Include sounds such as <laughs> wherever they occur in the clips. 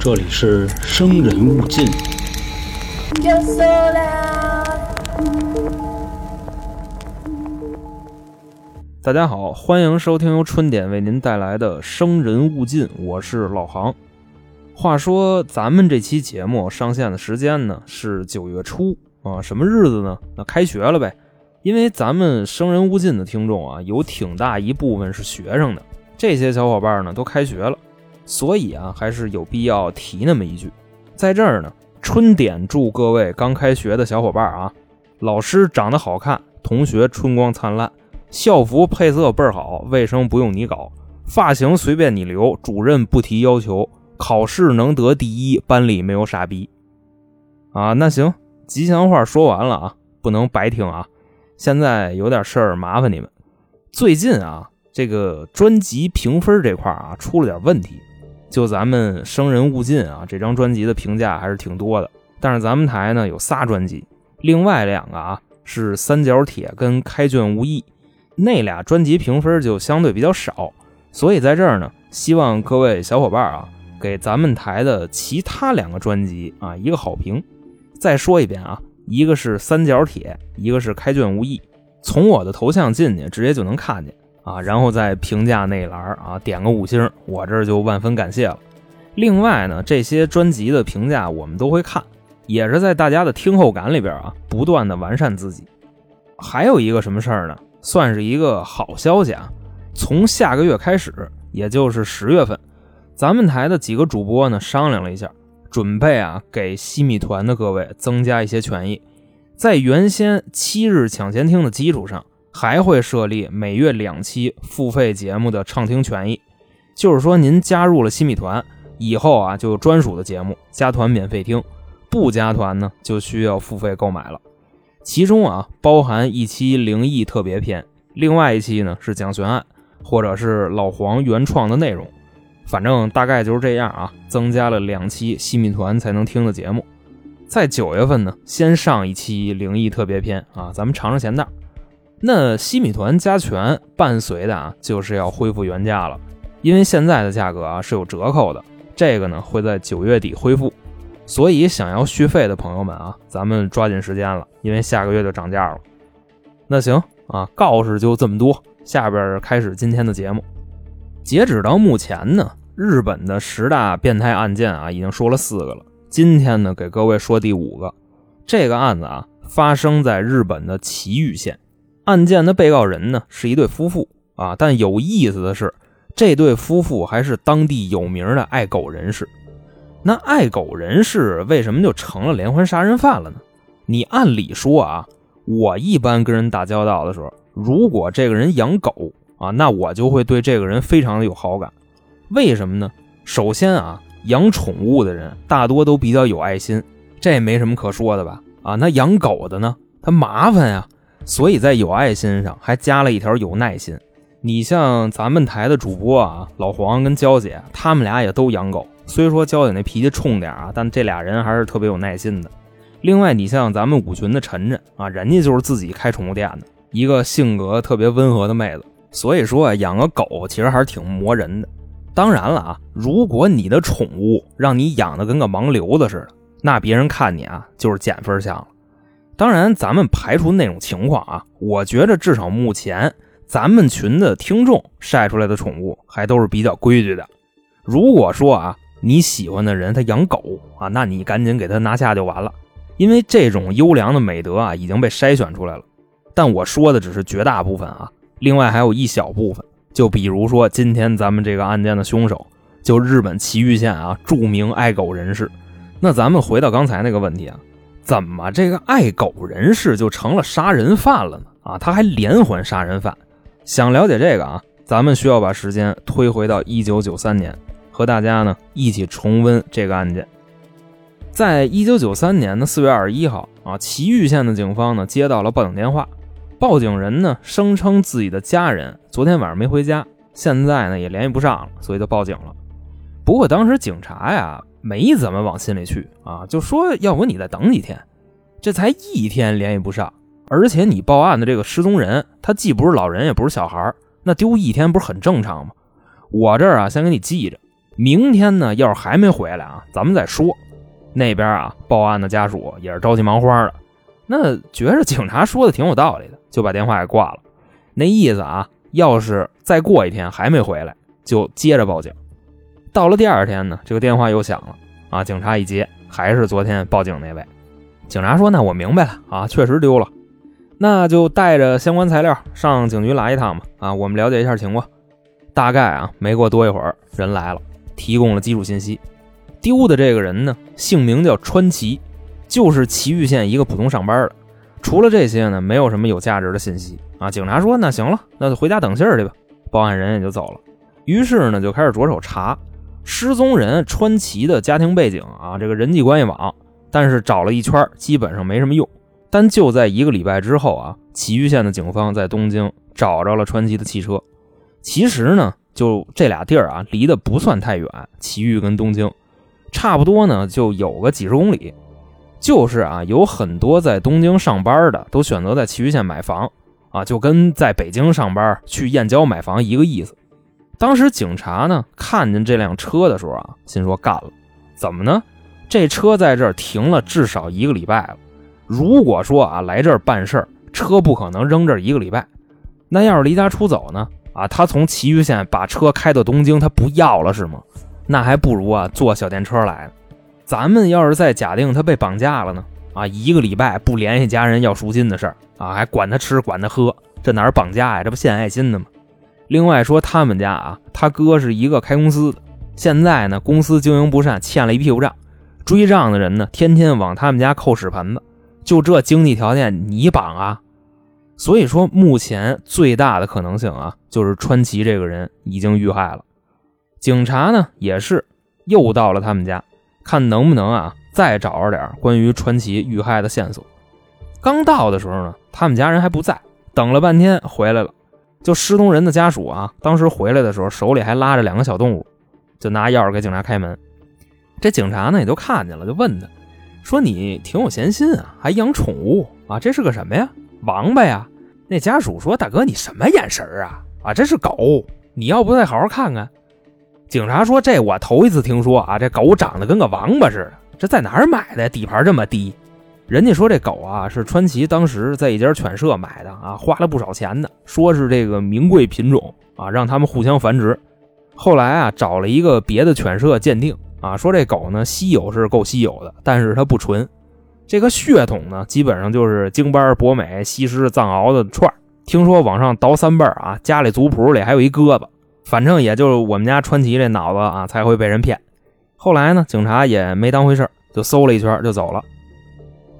这里是生人勿近。大家好，欢迎收听由春点为您带来的《生人勿近》，我是老航。话说咱们这期节目上线的时间呢是九月初啊，什么日子呢？那开学了呗。因为咱们《生人勿近》的听众啊，有挺大一部分是学生的，这些小伙伴呢都开学了，所以啊，还是有必要提那么一句。在这儿呢，春点祝各位刚开学的小伙伴啊，老师长得好看，同学春光灿烂。校服配色倍儿好，卫生不用你搞，发型随便你留，主任不提要求，考试能得第一，班里没有傻逼。啊，那行，吉祥话说完了啊，不能白听啊。现在有点事儿麻烦你们。最近啊，这个专辑评分这块啊出了点问题，就咱们《生人勿近》啊这张专辑的评价还是挺多的，但是咱们台呢有仨专辑，另外两个啊是三角铁跟开卷无益。那俩专辑评分就相对比较少，所以在这儿呢，希望各位小伙伴啊，给咱们台的其他两个专辑啊一个好评。再说一遍啊，一个是三角铁，一个是开卷无益。从我的头像进去，直接就能看见啊，然后在评价那栏啊点个五星，我这就万分感谢了。另外呢，这些专辑的评价我们都会看，也是在大家的听后感里边啊，不断的完善自己。还有一个什么事儿呢？算是一个好消息啊！从下个月开始，也就是十月份，咱们台的几个主播呢商量了一下，准备啊给西米团的各位增加一些权益，在原先七日抢先听的基础上，还会设立每月两期付费节目的畅听权益。就是说，您加入了西米团以后啊，就有专属的节目，加团免费听；不加团呢，就需要付费购买了。其中啊，包含一期灵异特别篇，另外一期呢是讲悬案，或者是老黄原创的内容。反正大概就是这样啊，增加了两期西米团才能听的节目。在九月份呢，先上一期灵异特别篇啊，咱们尝尝咸淡。那西米团加权伴随的啊，就是要恢复原价了，因为现在的价格啊是有折扣的，这个呢会在九月底恢复。所以，想要续费的朋友们啊，咱们抓紧时间了，因为下个月就涨价了。那行啊，告示就这么多，下边开始今天的节目。截止到目前呢，日本的十大变态案件啊，已经说了四个了。今天呢，给各位说第五个。这个案子啊，发生在日本的崎玉县。案件的被告人呢，是一对夫妇啊，但有意思的是，这对夫妇还是当地有名的爱狗人士。那爱狗人士为什么就成了连环杀人犯了呢？你按理说啊，我一般跟人打交道的时候，如果这个人养狗啊，那我就会对这个人非常的有好感。为什么呢？首先啊，养宠物的人大多都比较有爱心，这没什么可说的吧？啊，那养狗的呢，他麻烦呀，所以在有爱心上还加了一条有耐心。你像咱们台的主播啊，老黄跟娇姐，他们俩也都养狗。虽说娇姐那脾气冲点啊，但这俩人还是特别有耐心的。另外，你像咱们五群的晨晨啊，人家就是自己开宠物店的，一个性格特别温和的妹子。所以说啊，养个狗其实还是挺磨人的。当然了啊，如果你的宠物让你养的跟个盲流子似的，那别人看你啊就是减分项了。当然，咱们排除那种情况啊，我觉着至少目前咱们群的听众晒出来的宠物还都是比较规矩的。如果说啊，你喜欢的人他养狗啊，那你赶紧给他拿下就完了，因为这种优良的美德啊已经被筛选出来了。但我说的只是绝大部分啊，另外还有一小部分，就比如说今天咱们这个案件的凶手，就日本崎玉县啊著名爱狗人士。那咱们回到刚才那个问题啊，怎么这个爱狗人士就成了杀人犯了呢？啊，他还连环杀人犯。想了解这个啊，咱们需要把时间推回到一九九三年，和大家呢一起重温这个案件。在一九九三年的四月二十一号啊，祁玉县的警方呢接到了报警电话，报警人呢声称自己的家人昨天晚上没回家，现在呢也联系不上了，所以就报警了。不过当时警察呀没怎么往心里去啊，就说要不你再等几天，这才一天联系不上，而且你报案的这个失踪人，他既不是老人也不是小孩，那丢一天不是很正常吗？我这儿啊先给你记着，明天呢，要是还没回来啊，咱们再说。那边啊，报案的家属也是着急忙慌的，那觉着警察说的挺有道理的，就把电话给挂了。那意思啊，要是再过一天还没回来，就接着报警。到了第二天呢，这个电话又响了啊，警察一接，还是昨天报警那位。警察说：“那我明白了啊，确实丢了，那就带着相关材料上警局来一趟吧。啊，我们了解一下情况。大概啊，没过多一会儿，人来了，提供了基础信息。”丢的这个人呢，姓名叫川崎，就是祁玉县一个普通上班的。除了这些呢，没有什么有价值的信息啊。警察说：“那行了，那就回家等信儿去吧。”报案人也就走了。于是呢，就开始着手查失踪人川崎的家庭背景啊，这个人际关系网。但是找了一圈，基本上没什么用。但就在一个礼拜之后啊，祁玉县的警方在东京找着了川崎的汽车。其实呢，就这俩地儿啊，离得不算太远，祁玉跟东京。差不多呢，就有个几十公里。就是啊，有很多在东京上班的都选择在祁玉县买房啊，就跟在北京上班去燕郊买房一个意思。当时警察呢看见这辆车的时候啊，心说干了，怎么呢？这车在这儿停了至少一个礼拜了。如果说啊来这儿办事儿，车不可能扔这儿一个礼拜。那要是离家出走呢？啊，他从祁玉县把车开到东京，他不要了是吗？那还不如啊坐小电车来。咱们要是再假定他被绑架了呢？啊，一个礼拜不联系家人要赎金的事儿啊，还管他吃管他喝，这哪是绑架呀？这不献爱心的吗？另外说他们家啊，他哥是一个开公司的，现在呢公司经营不善，欠了一屁股账，追账的人呢天天往他们家扣屎盆子，就这经济条件你绑啊？所以说目前最大的可能性啊，就是川崎这个人已经遇害了。警察呢也是又到了他们家，看能不能啊再找着点关于川崎遇害的线索。刚到的时候呢，他们家人还不在，等了半天回来了。就失踪人的家属啊，当时回来的时候手里还拉着两个小动物，就拿钥匙给警察开门。这警察呢也都看见了，就问他，说你挺有闲心啊，还养宠物啊？这是个什么呀？王八呀？那家属说，大哥你什么眼神啊？啊，这是狗，你要不再好好看看？警察说：“这我头一次听说啊，这狗长得跟个王八似的，这在哪儿买的？底盘这么低。人家说这狗啊是川崎当时在一家犬舍买的啊，花了不少钱呢，说是这个名贵品种啊，让他们互相繁殖。后来啊找了一个别的犬舍鉴定啊，说这狗呢稀有是够稀有的，但是它不纯。这个血统呢基本上就是京巴、博美、西施、藏獒的串听说往上倒三辈啊，家里族谱里还有一鸽子。”反正也就是我们家川崎这脑子啊，才会被人骗。后来呢，警察也没当回事就搜了一圈就走了。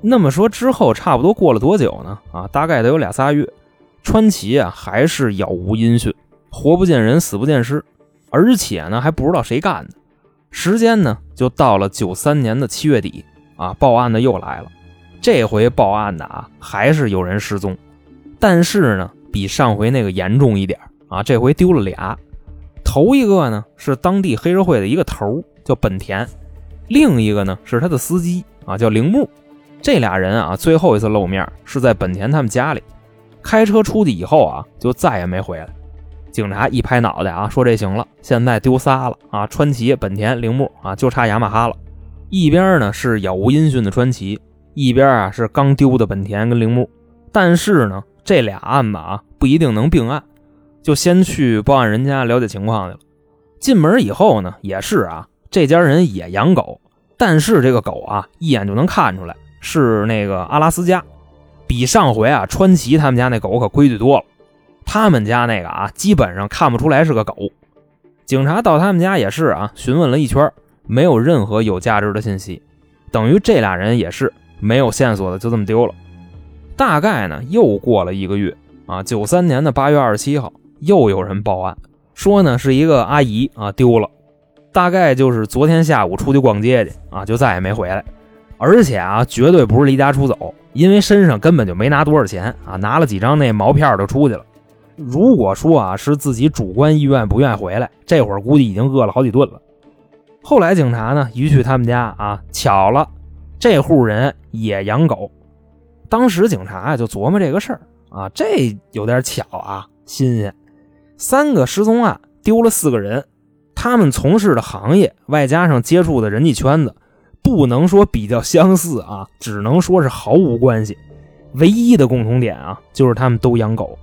那么说之后，差不多过了多久呢？啊，大概得有俩仨月。川崎啊，还是杳无音讯，活不见人，死不见尸，而且呢，还不知道谁干的。时间呢，就到了九三年的七月底啊，报案的又来了。这回报案的啊，还是有人失踪，但是呢，比上回那个严重一点啊，这回丢了俩。头一个呢是当地黑社会的一个头，叫本田；另一个呢是他的司机啊，叫铃木。这俩人啊，最后一次露面是在本田他们家里，开车出去以后啊，就再也没回来。警察一拍脑袋啊，说这行了，现在丢仨了啊，川崎、本田、铃木啊，就差雅马哈了。一边呢是杳无音讯的川崎，一边啊是刚丢的本田跟铃木。但是呢，这俩案子啊不一定能并案。就先去报案人家了解情况去了。进门以后呢，也是啊，这家人也养狗，但是这个狗啊，一眼就能看出来是那个阿拉斯加，比上回啊川崎他们家那狗可规矩多了。他们家那个啊，基本上看不出来是个狗。警察到他们家也是啊，询问了一圈，没有任何有价值的信息，等于这俩人也是没有线索的，就这么丢了。大概呢，又过了一个月啊，九三年的八月二十七号。又有人报案，说呢是一个阿姨啊丢了，大概就是昨天下午出去逛街去啊，就再也没回来，而且啊绝对不是离家出走，因为身上根本就没拿多少钱啊，拿了几张那毛片就出去了。如果说啊是自己主观意愿不愿意回来，这会儿估计已经饿了好几顿了。后来警察呢一去他们家啊，巧了，这户人也养狗。当时警察啊就琢磨这个事儿啊，这有点巧啊，新鲜。三个失踪案丢了四个人，他们从事的行业，外加上接触的人际圈子，不能说比较相似啊，<laughs> 只能说是毫无关系。唯一的共同点啊，就是他们都养狗。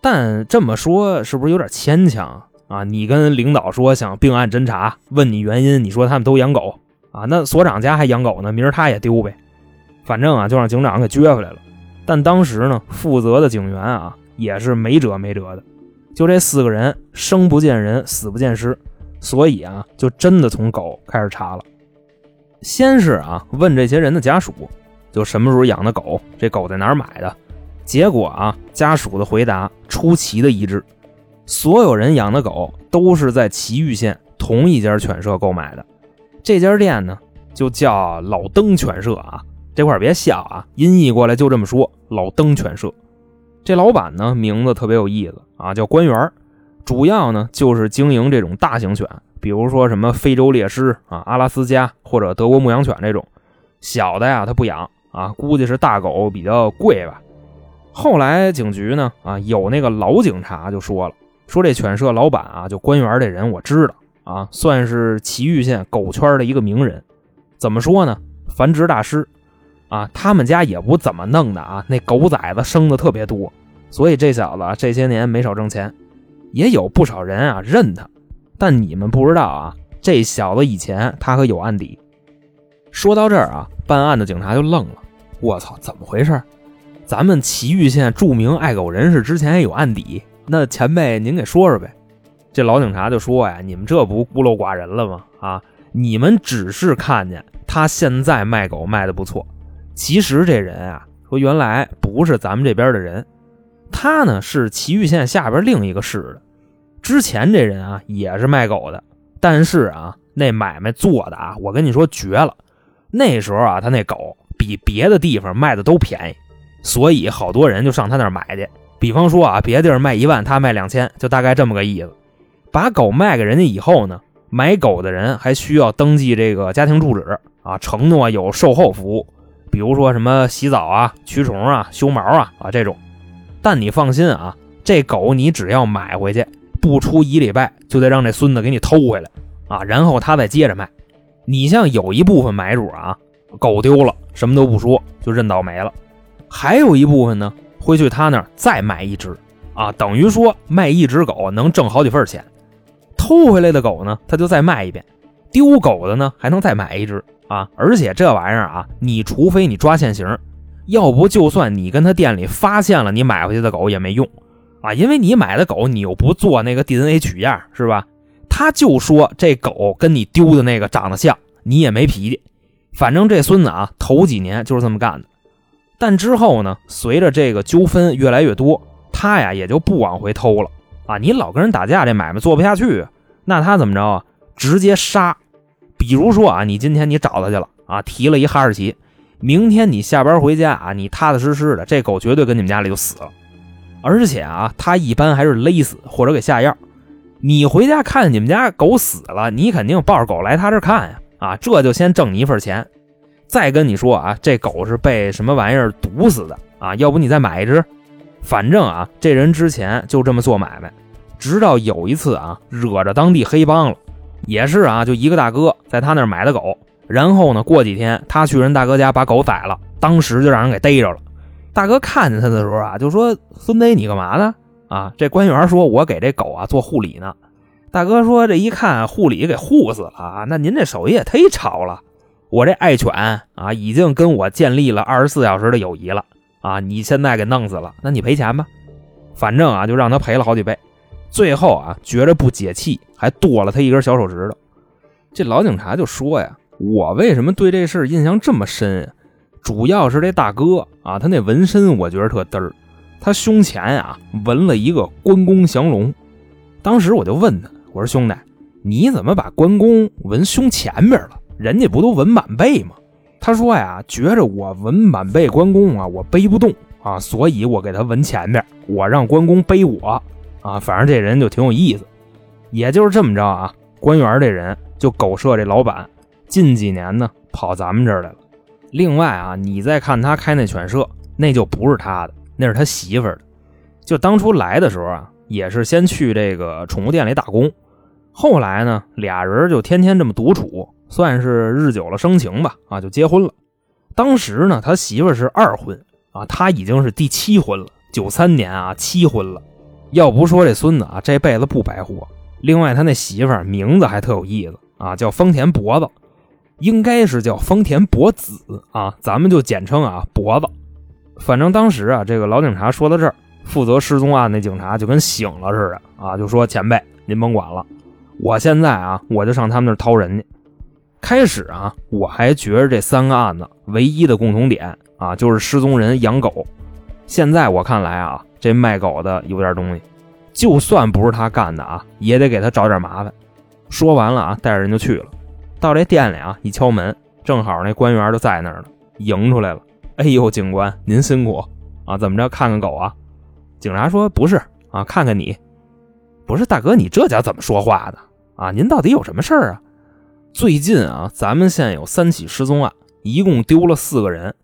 但这么说是不是有点牵强啊？你跟领导说想并案侦查，问你原因，你说他们都养狗啊？那所长家还养狗呢，明儿他也丢呗。反正啊，就让警长给撅回来了。但当时呢，负责的警员啊，也是没辙没辙的。就这四个人，生不见人，死不见尸，所以啊，就真的从狗开始查了。先是啊，问这些人的家属，就什么时候养的狗，这狗在哪儿买的。结果啊，家属的回答出奇的一致，所有人养的狗都是在祁玉县同一家犬舍购买的。这家店呢，就叫老登犬舍啊。这块别笑啊，音译过来就这么说，老登犬舍。这老板呢，名字特别有意思啊，叫官员主要呢就是经营这种大型犬，比如说什么非洲猎狮啊、阿拉斯加或者德国牧羊犬这种。小的呀他不养啊，估计是大狗比较贵吧。后来警局呢啊有那个老警察就说了，说这犬舍老板啊就官员这人我知道啊，算是祁玉县狗圈的一个名人。怎么说呢？繁殖大师。啊，他们家也不怎么弄的啊，那狗崽子生的特别多，所以这小子这些年没少挣钱，也有不少人啊认他。但你们不知道啊，这小子以前他可有案底。说到这儿啊，办案的警察就愣了，我操，怎么回事？咱们祁玉县著名爱狗人士之前也有案底，那前辈您给说说呗。这老警察就说呀，你们这不孤陋寡人了吗？啊，你们只是看见他现在卖狗卖的不错。其实这人啊，说原来不是咱们这边的人，他呢是祁玉县下边另一个市的。之前这人啊也是卖狗的，但是啊那买卖做的啊，我跟你说绝了。那时候啊他那狗比别的地方卖的都便宜，所以好多人就上他那儿买去。比方说啊，别地儿卖一万，他卖两千，就大概这么个意思。把狗卖给人家以后呢，买狗的人还需要登记这个家庭住址啊，承诺有售后服务。比如说什么洗澡啊、驱虫啊、修毛啊啊这种，但你放心啊，这狗你只要买回去，不出一礼拜就得让这孙子给你偷回来啊，然后他再接着卖。你像有一部分买主啊，狗丢了什么都不说就认倒霉了，还有一部分呢会去他那儿再买一只啊，等于说卖一只狗能挣好几份钱。偷回来的狗呢，他就再卖一遍；丢狗的呢，还能再买一只。啊！而且这玩意儿啊，你除非你抓现行，要不就算你跟他店里发现了你买回去的狗也没用啊，因为你买的狗你又不做那个 DNA 取样，是吧？他就说这狗跟你丢的那个长得像，你也没脾气。反正这孙子啊，头几年就是这么干的。但之后呢，随着这个纠纷越来越多，他呀也就不往回偷了啊。你老跟人打架，这买卖做不下去，那他怎么着啊？直接杀。比如说啊，你今天你找他去了啊，提了一哈士奇，明天你下班回家啊，你踏踏实实的，这狗绝对跟你们家里就死了。而且啊，他一般还是勒死或者给下药。你回家看你们家狗死了，你肯定抱着狗来他这看呀，啊，这就先挣你一份钱。再跟你说啊，这狗是被什么玩意儿毒死的啊？要不你再买一只？反正啊，这人之前就这么做买卖，直到有一次啊，惹着当地黑帮了。也是啊，就一个大哥在他那买的狗，然后呢，过几天他去人大哥家把狗宰了，当时就让人给逮着了。大哥看见他的时候啊，就说：“孙子，你干嘛呢？”啊，这官员说：“我给这狗啊做护理呢。”大哥说：“这一看护理给护死了啊，那您这手艺也忒潮了。我这爱犬啊，已经跟我建立了二十四小时的友谊了啊，你现在给弄死了，那你赔钱吧。反正啊，就让他赔了好几倍。”最后啊，觉着不解气，还剁了他一根小手指头。这老警察就说呀：“我为什么对这事印象这么深？主要是这大哥啊，他那纹身我觉得特嘚儿。他胸前啊纹了一个关公降龙。当时我就问他，我说兄弟，你怎么把关公纹胸前面了？人家不都纹满背吗？他说呀，觉着我纹满背关公啊，我背不动啊，所以我给他纹前面，我让关公背我。”啊，反正这人就挺有意思，也就是这么着啊。官员这人就狗舍这老板，近几年呢跑咱们这儿来了。另外啊，你再看他开那犬舍，那就不是他的，那是他媳妇儿的。就当初来的时候啊，也是先去这个宠物店里打工，后来呢，俩人就天天这么独处，算是日久了生情吧，啊，就结婚了。当时呢，他媳妇是二婚啊，他已经是第七婚了，九三年啊，七婚了。要不说这孙子啊，这辈子不白活。另外，他那媳妇儿名字还特有意思啊，叫丰田脖子，应该是叫丰田博子啊，咱们就简称啊脖子。反正当时啊，这个老警察说到这儿，负责失踪案那警察就跟醒了似的啊，就说：“前辈，您甭管了。”我现在啊，我就上他们那儿掏人去。开始啊，我还觉着这三个案子唯一的共同点啊，就是失踪人养狗。现在我看来啊，这卖狗的有点东西，就算不是他干的啊，也得给他找点麻烦。说完了啊，带着人就去了。到这店里啊，一敲门，正好那官员就在那儿呢，迎出来了。哎呦，警官您辛苦啊，怎么着看看狗啊？警察说不是啊，看看你。不是大哥，你这叫怎么说话的啊？您到底有什么事儿啊？最近啊，咱们县有三起失踪案，一共丢了四个人。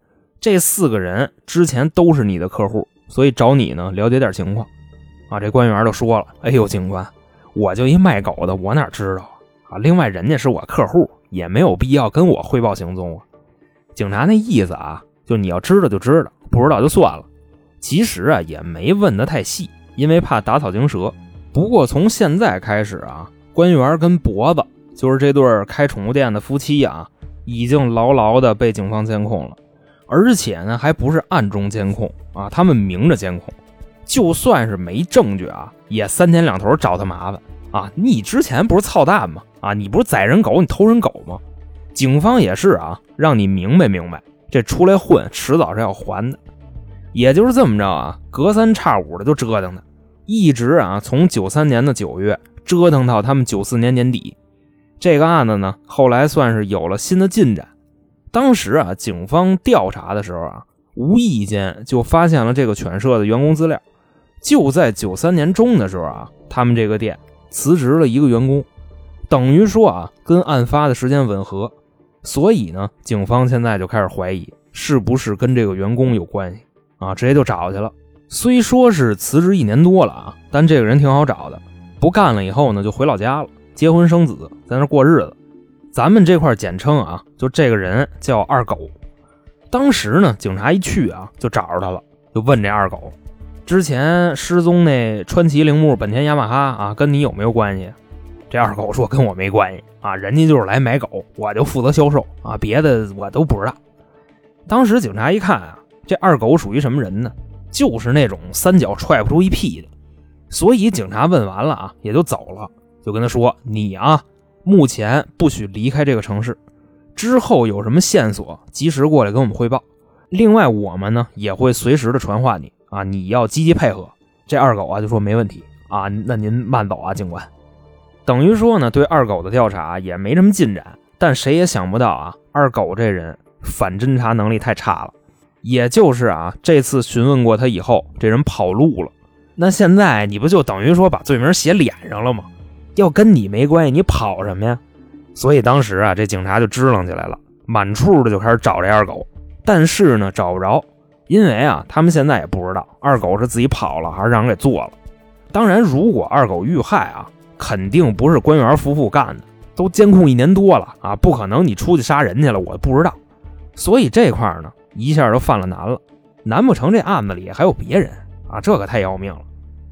这四个人之前都是你的客户，所以找你呢了解点情况。啊，这官员就说了：“哎呦，警官，我就一卖狗的，我哪知道啊？另外，人家是我客户，也没有必要跟我汇报行踪啊。”警察那意思啊，就你要知道就知道，不知道就算了。其实啊，也没问得太细，因为怕打草惊蛇。不过从现在开始啊，官员跟脖子就是这对开宠物店的夫妻啊，已经牢牢的被警方监控了，而且呢，还不是暗中监控啊，他们明着监控。就算是没证据啊，也三天两头找他麻烦啊。你之前不是操蛋吗？啊，你不是宰人狗，你偷人狗吗？警方也是啊，让你明白明白，这出来混，迟早是要还的。也就是这么着啊，隔三差五的就折腾他。一直啊，从九三年的九月折腾到他们九四年年底，这个案子呢，后来算是有了新的进展。当时啊，警方调查的时候啊，无意间就发现了这个犬舍的员工资料。就在九三年中的时候啊，他们这个店辞职了一个员工，等于说啊，跟案发的时间吻合。所以呢，警方现在就开始怀疑是不是跟这个员工有关系啊，直接就找去了。虽说是辞职一年多了啊，但这个人挺好找的。不干了以后呢，就回老家了，结婚生子，在那过日子。咱们这块简称啊，就这个人叫二狗。当时呢，警察一去啊，就找着他了，就问这二狗，之前失踪那川崎铃木、本田雅马哈啊，跟你有没有关系？这二狗说跟我没关系啊，人家就是来买狗，我就负责销售啊，别的我都不知道。当时警察一看啊，这二狗属于什么人呢？就是那种三脚踹不出一屁的，所以警察问完了啊，也就走了，就跟他说：“你啊，目前不许离开这个城市，之后有什么线索，及时过来跟我们汇报。另外，我们呢也会随时的传唤你啊，你要积极配合。”这二狗啊就说：“没问题啊，那您慢走啊，警官。”等于说呢，对二狗的调查也没什么进展，但谁也想不到啊，二狗这人反侦查能力太差了。也就是啊，这次询问过他以后，这人跑路了。那现在你不就等于说把罪名写脸上了吗？要跟你没关系，你跑什么呀？所以当时啊，这警察就支棱起来了，满处的就开始找这二狗。但是呢，找不着，因为啊，他们现在也不知道二狗是自己跑了，还是让人给做了。当然，如果二狗遇害啊，肯定不是官员夫妇干的，都监控一年多了啊，不可能你出去杀人去了，我不知道。所以这块呢。一下就犯了难了，难不成这案子里还有别人啊？这可太要命了！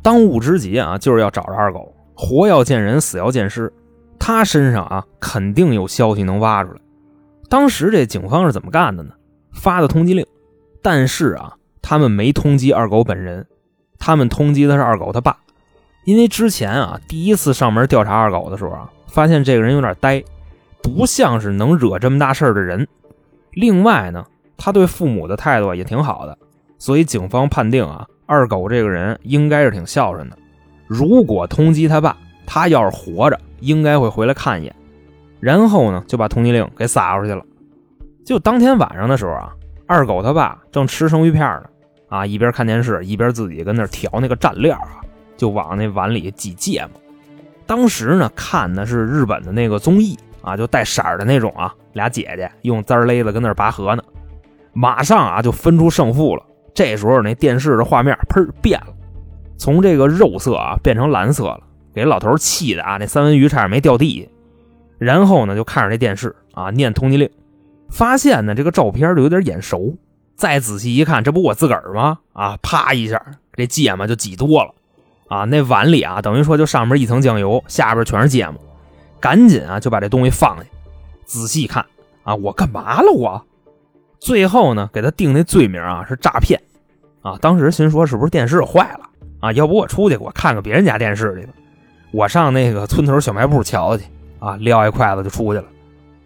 当务之急啊，就是要找着二狗，活要见人，死要见尸。他身上啊，肯定有消息能挖出来。当时这警方是怎么干的呢？发的通缉令，但是啊，他们没通缉二狗本人，他们通缉的是二狗他爸，因为之前啊，第一次上门调查二狗的时候啊，发现这个人有点呆，不像是能惹这么大事的人。另外呢。他对父母的态度也挺好的，所以警方判定啊，二狗这个人应该是挺孝顺的。如果通缉他爸，他要是活着，应该会回来看一眼。然后呢，就把通缉令给撒出去了。就当天晚上的时候啊，二狗他爸正吃生鱼片呢，啊，一边看电视一边自己跟那调那个蘸料啊，就往那碗里挤芥末。当时呢，看的是日本的那个综艺啊，就带色的那种啊，俩姐姐用簪勒子跟那拔河呢。马上啊，就分出胜负了。这时候那电视的画面砰变了，从这个肉色啊变成蓝色了，给老头气的啊，那三文鱼差点没掉地下。然后呢，就看着这电视啊，念通缉令，发现呢这个照片就有点眼熟。再仔细一看，这不我自个儿吗？啊，啪一下，这芥末就挤多了啊！那碗里啊，等于说就上面一层酱油，下边全是芥末。赶紧啊，就把这东西放下，仔细看啊，我干嘛了我？最后呢，给他定那罪名啊是诈骗啊。当时心说是不是电视坏了啊？要不我出去我看看别人家电视去吧。我上那个村头小卖部瞧去啊，撂一筷子就出去了。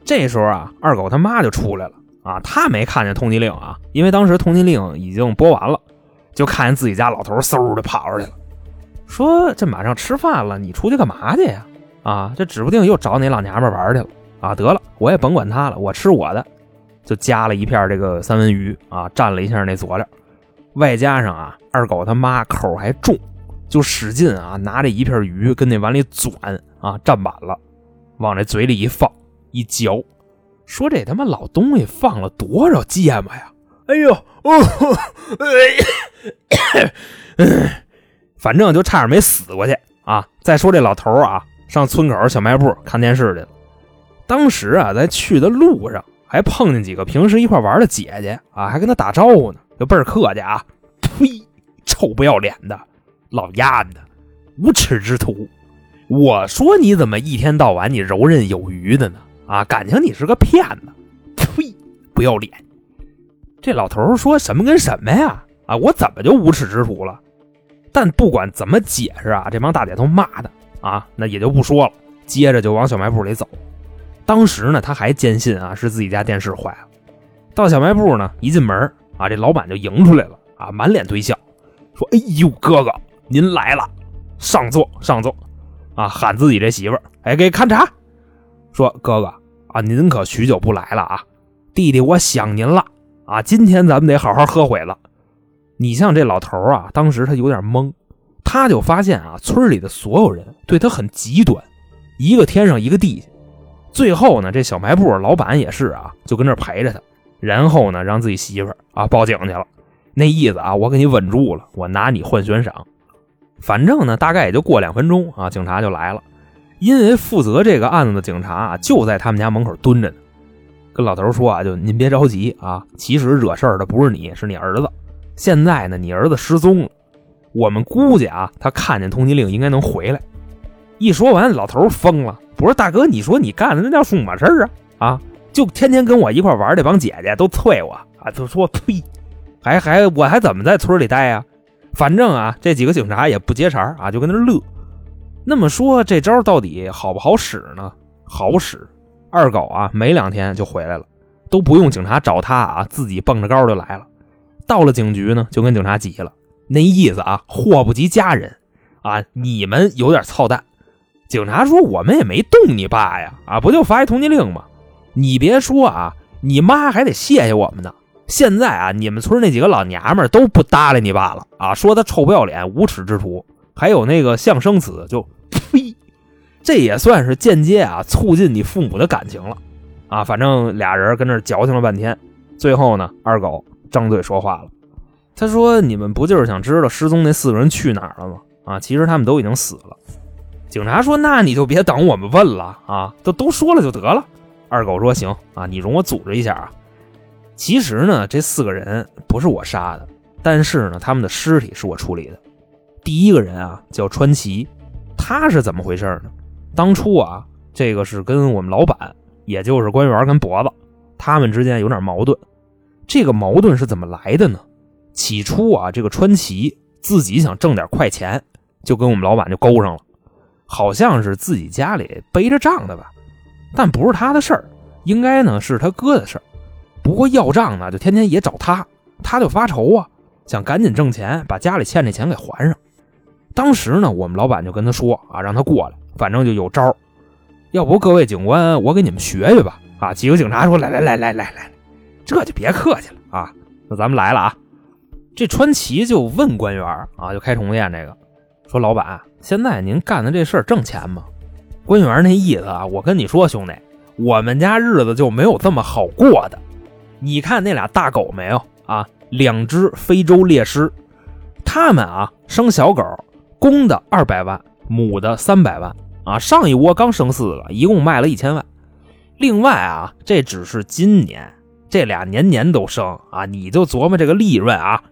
这时候啊，二狗他妈就出来了。啊，他没看见通缉令啊，因为当时通缉令已经播完了，就看见自己家老头嗖的跑出去了，说：“这马上吃饭了，你出去干嘛去呀？啊，这指不定又找哪老娘们玩去了啊！得了，我也甭管他了，我吃我的，就夹了一片这个三文鱼啊，蘸了一下那佐料，外加上啊，二狗他妈口还重，就使劲啊，拿这一片鱼跟那碗里转啊，蘸满了，往这嘴里一放一嚼。”说这他妈老东西放了多少芥末呀！哎呦，哦，<coughs> <coughs> 反正就差点没死过去啊！再说这老头啊，上村口小卖部看电视去了。当时啊，在去的路上还碰见几个平时一块玩的姐姐啊，还跟他打招呼呢，就倍儿客气啊！呸，臭不要脸的老丫的，无耻之徒！我说你怎么一天到晚你游刃有余的呢？啊，感情你是个骗子，呸，不要脸！这老头说什么跟什么呀？啊，我怎么就无耻之徒了？但不管怎么解释啊，这帮大姐都骂他啊，那也就不说了。接着就往小卖部里走。当时呢，他还坚信啊是自己家电视坏了。到小卖部呢，一进门啊，这老板就迎出来了啊，满脸堆笑，说：“哎呦，哥哥您来了，上座上座。”啊，喊自己这媳妇儿，哎，给看茶，说哥哥。啊，您可许久不来了啊，弟弟，我想您了啊！今天咱们得好好喝会了。你像这老头啊，当时他有点懵，他就发现啊，村里的所有人对他很极端，一个天上一个地下。最后呢，这小卖部老板也是啊，就跟这陪着他，然后呢，让自己媳妇儿啊报警去了。那意思啊，我给你稳住了，我拿你换悬赏。反正呢，大概也就过两分钟啊，警察就来了。因为负责这个案子的警察啊就在他们家门口蹲着呢，跟老头说啊，就您别着急啊，其实惹事儿的不是你，是你儿子。现在呢，你儿子失踪了，我们估计啊，他看见通缉令应该能回来。一说完，老头疯了，不是大哥，你说你干的那叫什么事儿啊？啊，就天天跟我一块玩这帮姐姐都催我啊，就说呸，还还我还怎么在村里待呀？反正啊，这几个警察也不接茬啊，就跟那乐。那么说这招到底好不好使呢？好使，二狗啊没两天就回来了，都不用警察找他啊，自己蹦着高就来了。到了警局呢，就跟警察急了，那意思啊，祸不及家人啊，你们有点操蛋。警察说我们也没动你爸呀，啊，不就发一通缉令吗？你别说啊，你妈还得谢谢我们呢。现在啊，你们村那几个老娘们都不搭理你爸了啊，说他臭不要脸、无耻之徒。还有那个相生子，就 <laughs> 呸，这也算是间接啊促进你父母的感情了，啊，反正俩人跟那矫情了半天，最后呢，二狗张嘴说话了，他说：“你们不就是想知道失踪那四个人去哪儿了吗？啊，其实他们都已经死了。”警察说：“那你就别等我们问了啊，都都说了就得了。”二狗说：“行啊，你容我组织一下啊。其实呢，这四个人不是我杀的，但是呢，他们的尸体是我处理的。”第一个人啊叫川崎，他是怎么回事呢？当初啊，这个是跟我们老板，也就是官员跟脖子，他们之间有点矛盾。这个矛盾是怎么来的呢？起初啊，这个川崎自己想挣点快钱，就跟我们老板就勾上了，好像是自己家里背着账的吧，但不是他的事儿，应该呢是他哥的事儿。不过要账呢，就天天也找他，他就发愁啊，想赶紧挣钱，把家里欠这钱给还上。当时呢，我们老板就跟他说啊，让他过来，反正就有招要不各位警官，我给你们学学吧。啊，几个警察说：“来来来来来来，这就别客气了啊。”那咱们来了啊。这川崎就问官员啊，就开宠物店这个，说：“老板，现在您干的这事儿挣钱吗？”官员那意思啊，我跟你说，兄弟，我们家日子就没有这么好过的。你看那俩大狗没有啊？两只非洲猎狮，他们啊生小狗。公的二百万，母的三百万啊，上一窝刚生四个，一共卖了一千万。另外啊，这只是今年，这俩年年都生啊，你就琢磨这个利润啊。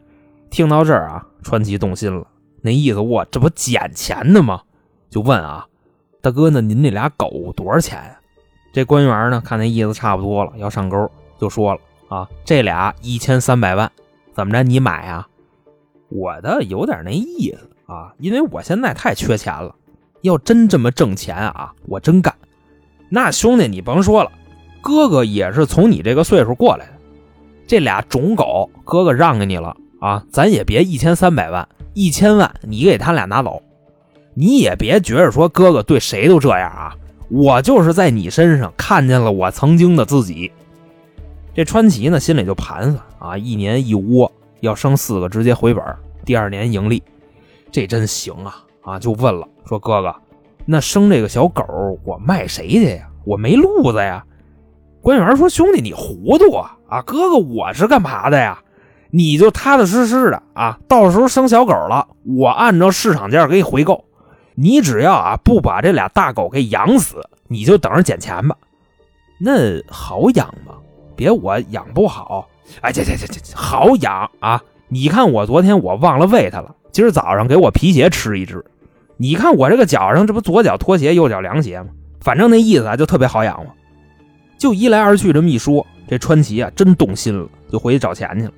听到这儿啊，传奇动心了，那意思我这不捡钱呢吗？就问啊，大哥，那您那俩狗多少钱呀？这官员呢，看那意思差不多了，要上钩，就说了啊，这俩一千三百万，怎么着？你买啊？我的有点那意思啊，因为我现在太缺钱了，要真这么挣钱啊，我真干。那兄弟你甭说了，哥哥也是从你这个岁数过来的，这俩种狗，哥哥让给你了啊，咱也别一千三百万，一千万你给他俩拿走，你也别觉着说哥哥对谁都这样啊。我就是在你身上看见了我曾经的自己。这川崎呢，心里就盘算啊，一年一窝，要生四个直接回本，第二年盈利，这真行啊！啊，就问了，说哥哥，那生这个小狗我卖谁去呀？我没路子呀。官员说，兄弟你糊涂啊！啊，哥哥我是干嘛的呀？你就踏踏实实的啊，到时候生小狗了，我按照市场价给你回购。你只要啊不把这俩大狗给养死，你就等着捡钱吧。那好养吗？别我养不好。哎，这这这这好养啊！你看我昨天我忘了喂它了，今儿早上给我皮鞋吃一只。你看我这个脚上这不左脚拖鞋，右脚凉鞋吗？反正那意思啊就特别好养嘛。就一来二去这么一说，这川崎啊真动心了，就回去找钱去了。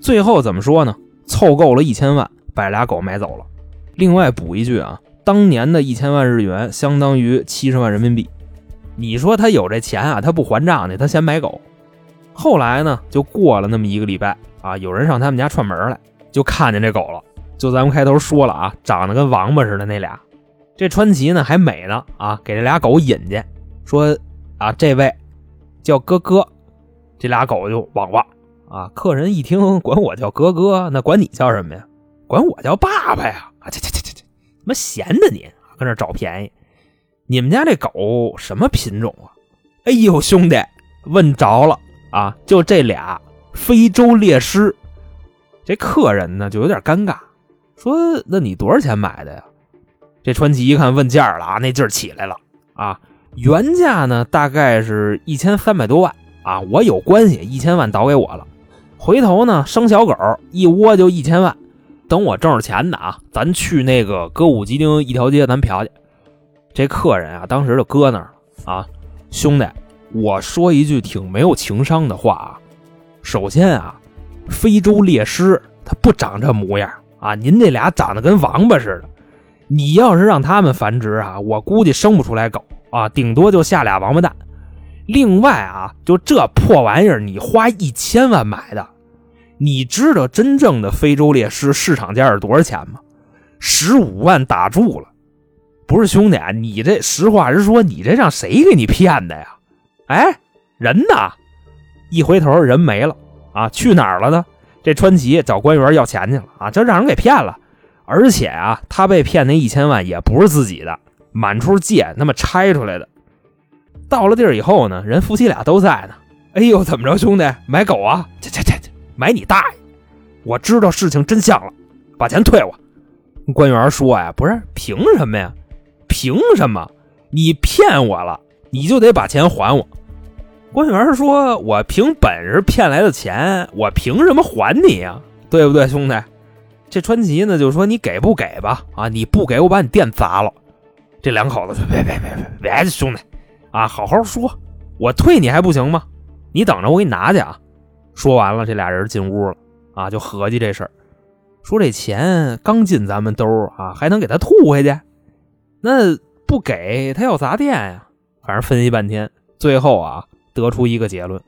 最后怎么说呢？凑够了一千万，把俩狗买走了。另外补一句啊。当年的一千万日元相当于七十万人民币，你说他有这钱啊，他不还账去，他先买狗。后来呢，就过了那么一个礼拜啊，有人上他们家串门来，就看见这狗了。就咱们开头说了啊，长得跟王八似的那俩。这川崎呢还美呢啊，给这俩狗引荐，说啊这位叫哥哥，这俩狗就汪汪啊。客人一听管我叫哥哥，那管你叫什么呀？管我叫爸爸呀！啊这这这这。怎么闲的你搁那找便宜？你们家这狗什么品种啊？哎呦，兄弟，问着了啊！就这俩非洲猎狮。这客人呢就有点尴尬，说：“那你多少钱买的呀？”这传奇一看问价了啊，那劲儿起来了啊！原价呢大概是一千三百多万啊，我有关系，一千万倒给我了。回头呢生小狗一窝就一千万。等我挣着钱呢啊，咱去那个歌舞伎町一条街，咱嫖去。这客人啊，当时就搁那儿啊，兄弟，我说一句挺没有情商的话啊。首先啊，非洲猎狮它不长这模样啊，您这俩长得跟王八似的。你要是让他们繁殖啊，我估计生不出来狗啊，顶多就下俩王八蛋。另外啊，就这破玩意儿，你花一千万买的。你知道真正的非洲猎狮市场价是多少钱吗？十五万打住了，不是兄弟，你这实话实说，你这让谁给你骗的呀？哎，人呢？一回头人没了啊，去哪儿了呢？这川崎找官员要钱去了啊，这让人给骗了，而且啊，他被骗那一千万也不是自己的，满处借那么拆出来的。到了地儿以后呢，人夫妻俩都在呢。哎呦，怎么着，兄弟买狗啊？这这这这。买你大爷！我知道事情真相了，把钱退我。官员说呀：“不是，凭什么呀？凭什么？你骗我了，你就得把钱还我。”官员说：“我凭本事骗来的钱，我凭什么还你呀？对不对，兄弟？”这川崎呢就说：“你给不给吧？啊，你不给我把你店砸了。”这两口子：“别别别别别，兄弟，啊，好好说，我退你还不行吗？你等着，我给你拿去啊。”说完了，这俩人进屋了啊，就合计这事儿，说这钱刚进咱们兜啊，还能给他吐回去？那不给他要砸店呀？反正分析半天，最后啊，得出一个结论：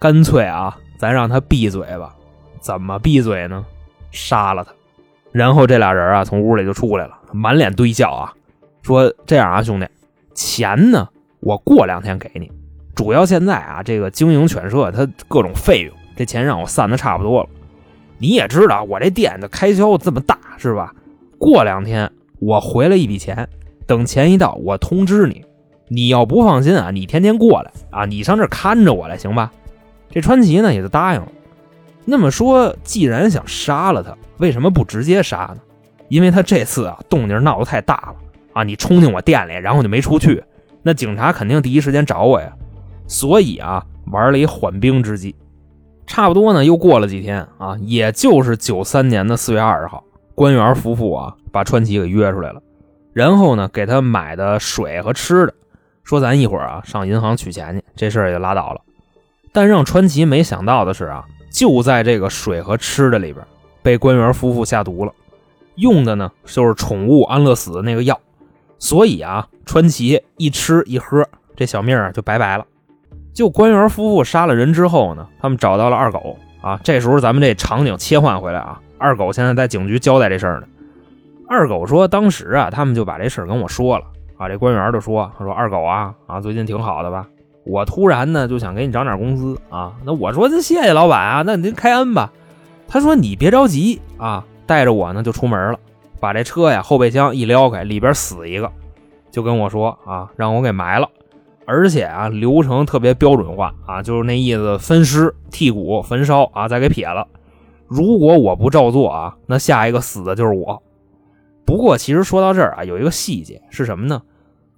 干脆啊，咱让他闭嘴吧。怎么闭嘴呢？杀了他。然后这俩人啊，从屋里就出来了，满脸堆笑啊，说这样啊，兄弟，钱呢，我过两天给你。主要现在啊，这个经营犬舍，它各种费用。这钱让我散的差不多了，你也知道我这店的开销这么大，是吧？过两天我回来一笔钱，等钱一到，我通知你。你要不放心啊，你天天过来啊，你上这看着我来，行吧？这川崎呢也就答应了。那么说，既然想杀了他，为什么不直接杀呢？因为他这次啊动静闹得太大了，啊，你冲进我店里，然后就没出去，那警察肯定第一时间找我呀。所以啊，玩了一缓兵之计。差不多呢，又过了几天啊，也就是九三年的四月二十号，官员夫妇啊把川崎给约出来了，然后呢给他买的水和吃的，说咱一会儿啊上银行取钱去，这事儿也拉倒了。但让川崎没想到的是啊，就在这个水和吃的里边，被官员夫妇下毒了，用的呢就是宠物安乐死的那个药，所以啊，川崎一吃一喝，这小命啊就拜拜了。就官员夫妇杀了人之后呢，他们找到了二狗啊。这时候咱们这场景切换回来啊，二狗现在在警局交代这事儿呢。二狗说，当时啊，他们就把这事儿跟我说了啊。这官员就说：“他说二狗啊啊，最近挺好的吧？我突然呢就想给你涨点工资啊。那我说谢谢老板啊，那您开恩吧。他说你别着急啊，带着我呢就出门了，把这车呀后备箱一撩开，里边死一个，就跟我说啊，让我给埋了。”而且啊，流程特别标准化啊，就是那意思，分尸、剔骨、焚烧啊，再给撇了。如果我不照做啊，那下一个死的就是我。不过，其实说到这儿啊，有一个细节是什么呢？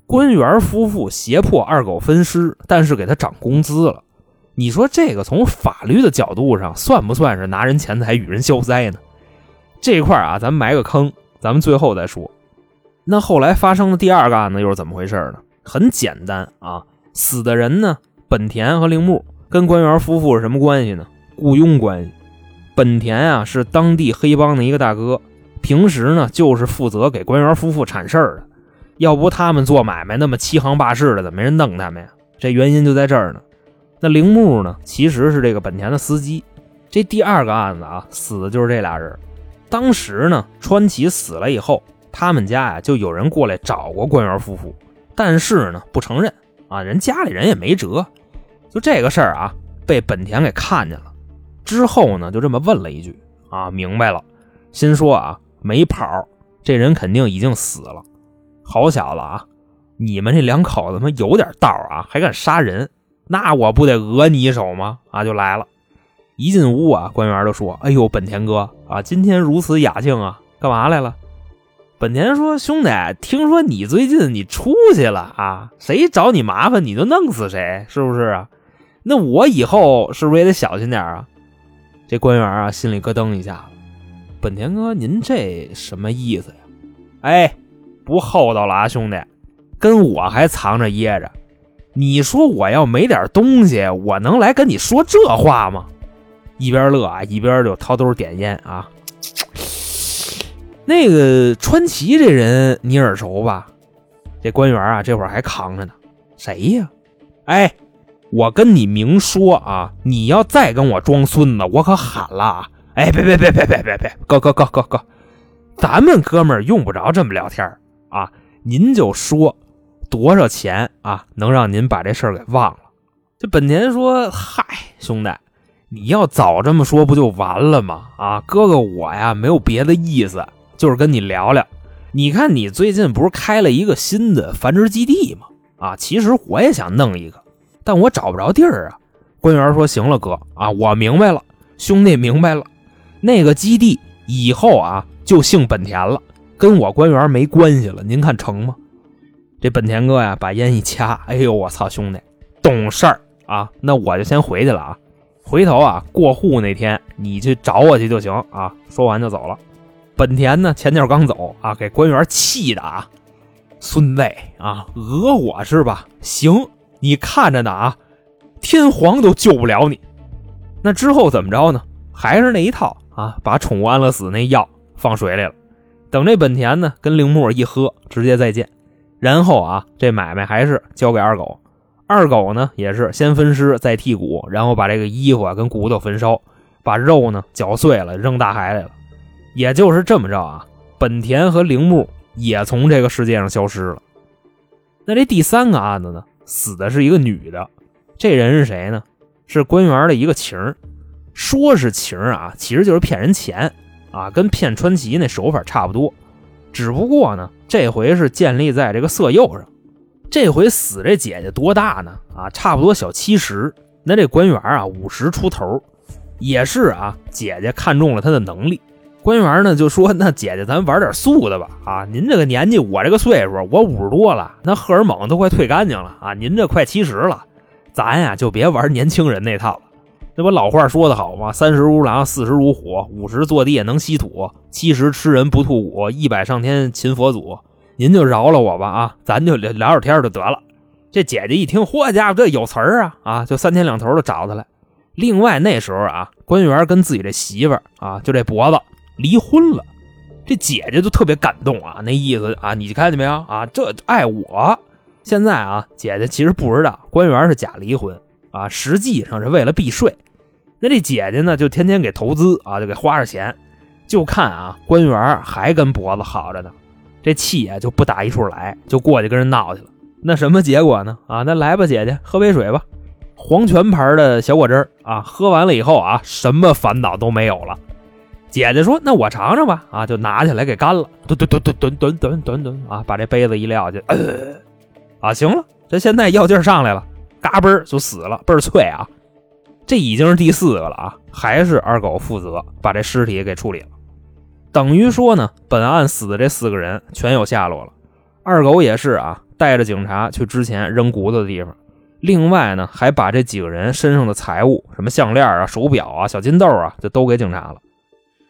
官员夫妇胁迫二狗分尸，但是给他涨工资了。你说这个从法律的角度上算不算是拿人钱财与人消灾呢？这块啊，咱埋个坑，咱们最后再说。那后来发生的第二个案子又是怎么回事呢？很简单啊，死的人呢，本田和铃木跟官员夫妇是什么关系呢？雇佣关系。本田啊是当地黑帮的一个大哥，平时呢就是负责给官员夫妇铲事儿的。要不他们做买卖那么欺行霸市的，怎么没人弄他们呀？这原因就在这儿呢。那铃木呢，其实是这个本田的司机。这第二个案子啊，死的就是这俩人。当时呢，川崎死了以后，他们家呀就有人过来找过官员夫妇。但是呢，不承认啊，人家里人也没辙。就这个事儿啊，被本田给看见了，之后呢，就这么问了一句啊，明白了，心说啊，没跑，这人肯定已经死了。好小子啊，你们这两口子他妈有点道啊，还敢杀人，那我不得讹你一手吗？啊，就来了。一进屋啊，官员就说：“哎呦，本田哥啊，今天如此雅兴啊，干嘛来了？”本田说：“兄弟，听说你最近你出去了啊？谁找你麻烦，你就弄死谁，是不是啊？那我以后是不是也得小心点啊？”这官员啊，心里咯噔一下。本田哥，您这什么意思呀？哎，不厚道了啊，兄弟，跟我还藏着掖着。你说我要没点东西，我能来跟你说这话吗？一边乐啊，一边就掏兜点烟啊。那个川崎这人你耳熟吧？这官员啊，这会儿还扛着呢。谁呀？哎，我跟你明说啊，你要再跟我装孙子，我可喊了啊！哎，别别别别别别别，哥哥哥哥哥，咱们哥们儿用不着这么聊天啊！您就说多少钱啊，能让您把这事儿给忘了？这本田说：“嗨，兄弟，你要早这么说，不就完了吗？啊，哥哥我呀，没有别的意思。”就是跟你聊聊，你看你最近不是开了一个新的繁殖基地吗？啊，其实我也想弄一个，但我找不着地儿啊。官员说：“行了，哥啊，我明白了，兄弟明白了。那个基地以后啊就姓本田了，跟我官员没关系了。您看成吗？”这本田哥呀，把烟一掐，哎呦我操，兄弟懂事儿啊，那我就先回去了啊。回头啊过户那天你去找我去就行啊。说完就走了。本田呢？前脚刚走啊，给官员气的啊！孙子啊，讹我是吧？行，你看着呢啊！天皇都救不了你。那之后怎么着呢？还是那一套啊，把宠物安乐死那药放水里了。等这本田呢，跟铃木一喝，直接再见。然后啊，这买卖还是交给二狗。二狗呢，也是先分尸，再剔骨，然后把这个衣服啊跟骨头焚烧，把肉呢搅碎了，扔大海里了。也就是这么着啊，本田和铃木也从这个世界上消失了。那这第三个案子呢，死的是一个女的，这人是谁呢？是官员的一个情，说是情啊，其实就是骗人钱啊，跟骗川崎那手法差不多，只不过呢，这回是建立在这个色诱上。这回死这姐姐多大呢？啊，差不多小七十。那这官员啊，五十出头，也是啊，姐姐看中了他的能力。官员呢就说：“那姐姐，咱玩点素的吧。啊，您这个年纪，我这个岁数，我五十多了，那荷尔蒙都快退干净了啊。您这快七十了，咱呀就别玩年轻人那套了。那不老话说得好吗？三十如狼，四十如虎，五十坐地也能吸土，七十吃人不吐骨，一百上天擒佛祖。您就饶了我吧啊，咱就聊聊天就得了。”这姐姐一听，嚯家伙，这有词儿啊啊，就三天两头的找他来。另外那时候啊，官员跟自己这媳妇啊，就这脖子离婚了。这姐姐就特别感动啊，那意思啊，你看见没有啊？这爱我。现在啊，姐姐其实不知道官员是假离婚啊，实际上是为了避税。那这姐姐呢，就天天给投资啊，就给花着钱，就看啊，官员还跟脖子好着呢，这气啊就不打一处来，就过去跟人闹去了。那什么结果呢？啊，那来吧，姐姐，喝杯水吧。黄泉牌的小果汁啊，喝完了以后啊，什么烦恼都没有了。姐姐说：“那我尝尝吧。”啊，就拿起来给干了，吨吨吨吨吨吨吨吨啊，把这杯子一撂下，<coughs> 啊，行了，这现在药劲上来了，嘎嘣就死了，倍儿脆啊。这已经是第四个了啊，还是二狗负责把这尸体给处理了。等于说呢，本案死的这四个人全有下落了，二狗也是啊。带着警察去之前扔骨头的地方，另外呢，还把这几个人身上的财物，什么项链啊、手表啊、小金豆啊，就都给警察了。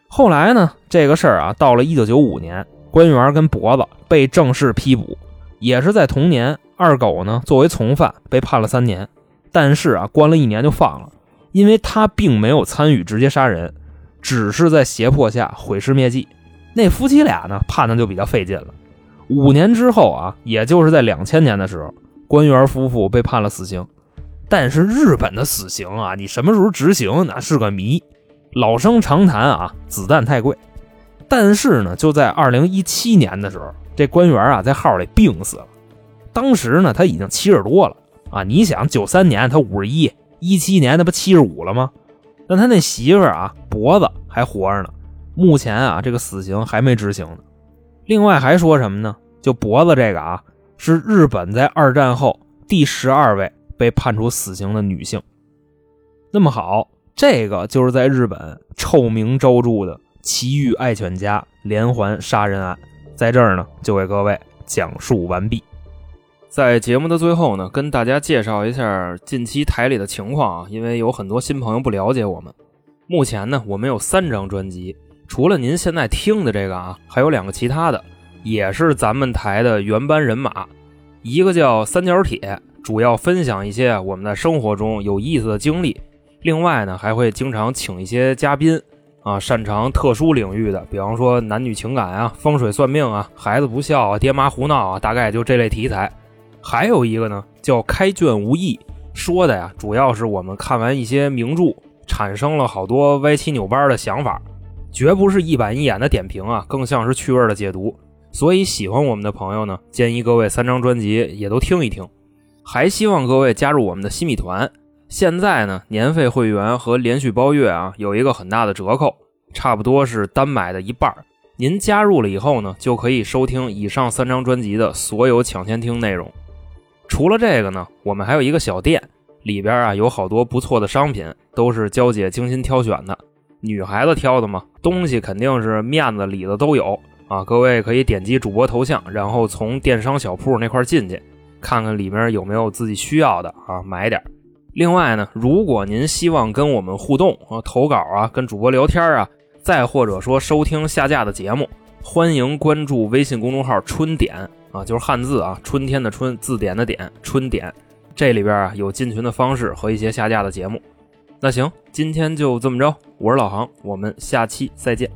后来呢，这个事儿啊，到了一九九五年，官员跟脖子被正式批捕，也是在同年，二狗呢作为从犯被判了三年，但是啊，关了一年就放了，因为他并没有参与直接杀人，只是在胁迫下毁尸灭迹。那夫妻俩呢，判的就比较费劲了。五年之后啊，也就是在两千年的时候，官员夫妇被判了死刑。但是日本的死刑啊，你什么时候执行那是个谜。老生常谈啊，子弹太贵。但是呢，就在二零一七年的时候，这官员啊在号里病死了。当时呢他已经七十多了啊，你想九三年他五十一，一七年他不七十五了吗？但他那媳妇啊脖子还活着呢，目前啊这个死刑还没执行呢。另外还说什么呢？就脖子这个啊，是日本在二战后第十二位被判处死刑的女性。那么好，这个就是在日本臭名昭著的奇遇爱犬家连环杀人案，在这儿呢就给各位讲述完毕。在节目的最后呢，跟大家介绍一下近期台里的情况啊，因为有很多新朋友不了解我们。目前呢，我们有三张专辑，除了您现在听的这个啊，还有两个其他的。也是咱们台的原班人马，一个叫三角铁，主要分享一些我们在生活中有意思的经历。另外呢，还会经常请一些嘉宾啊，擅长特殊领域的，比方说男女情感啊、风水算命啊、孩子不孝啊、爹妈胡闹啊，大概就这类题材。还有一个呢，叫开卷无益，说的呀，主要是我们看完一些名著，产生了好多歪七扭八的想法，绝不是一板一眼的点评啊，更像是趣味的解读。所以喜欢我们的朋友呢，建议各位三张专辑也都听一听，还希望各位加入我们的新米团。现在呢，年费会员和连续包月啊，有一个很大的折扣，差不多是单买的一半。您加入了以后呢，就可以收听以上三张专辑的所有抢先听内容。除了这个呢，我们还有一个小店，里边啊有好多不错的商品，都是娇姐精心挑选的。女孩子挑的嘛，东西肯定是面子里子都有。啊，各位可以点击主播头像，然后从电商小铺那块进去，看看里面有没有自己需要的啊，买点。另外呢，如果您希望跟我们互动啊，投稿啊，跟主播聊天啊，再或者说收听下架的节目，欢迎关注微信公众号“春点”啊，就是汉字啊，春天的春，字典的典，春典。这里边啊有进群的方式和一些下架的节目。那行，今天就这么着，我是老航，我们下期再见。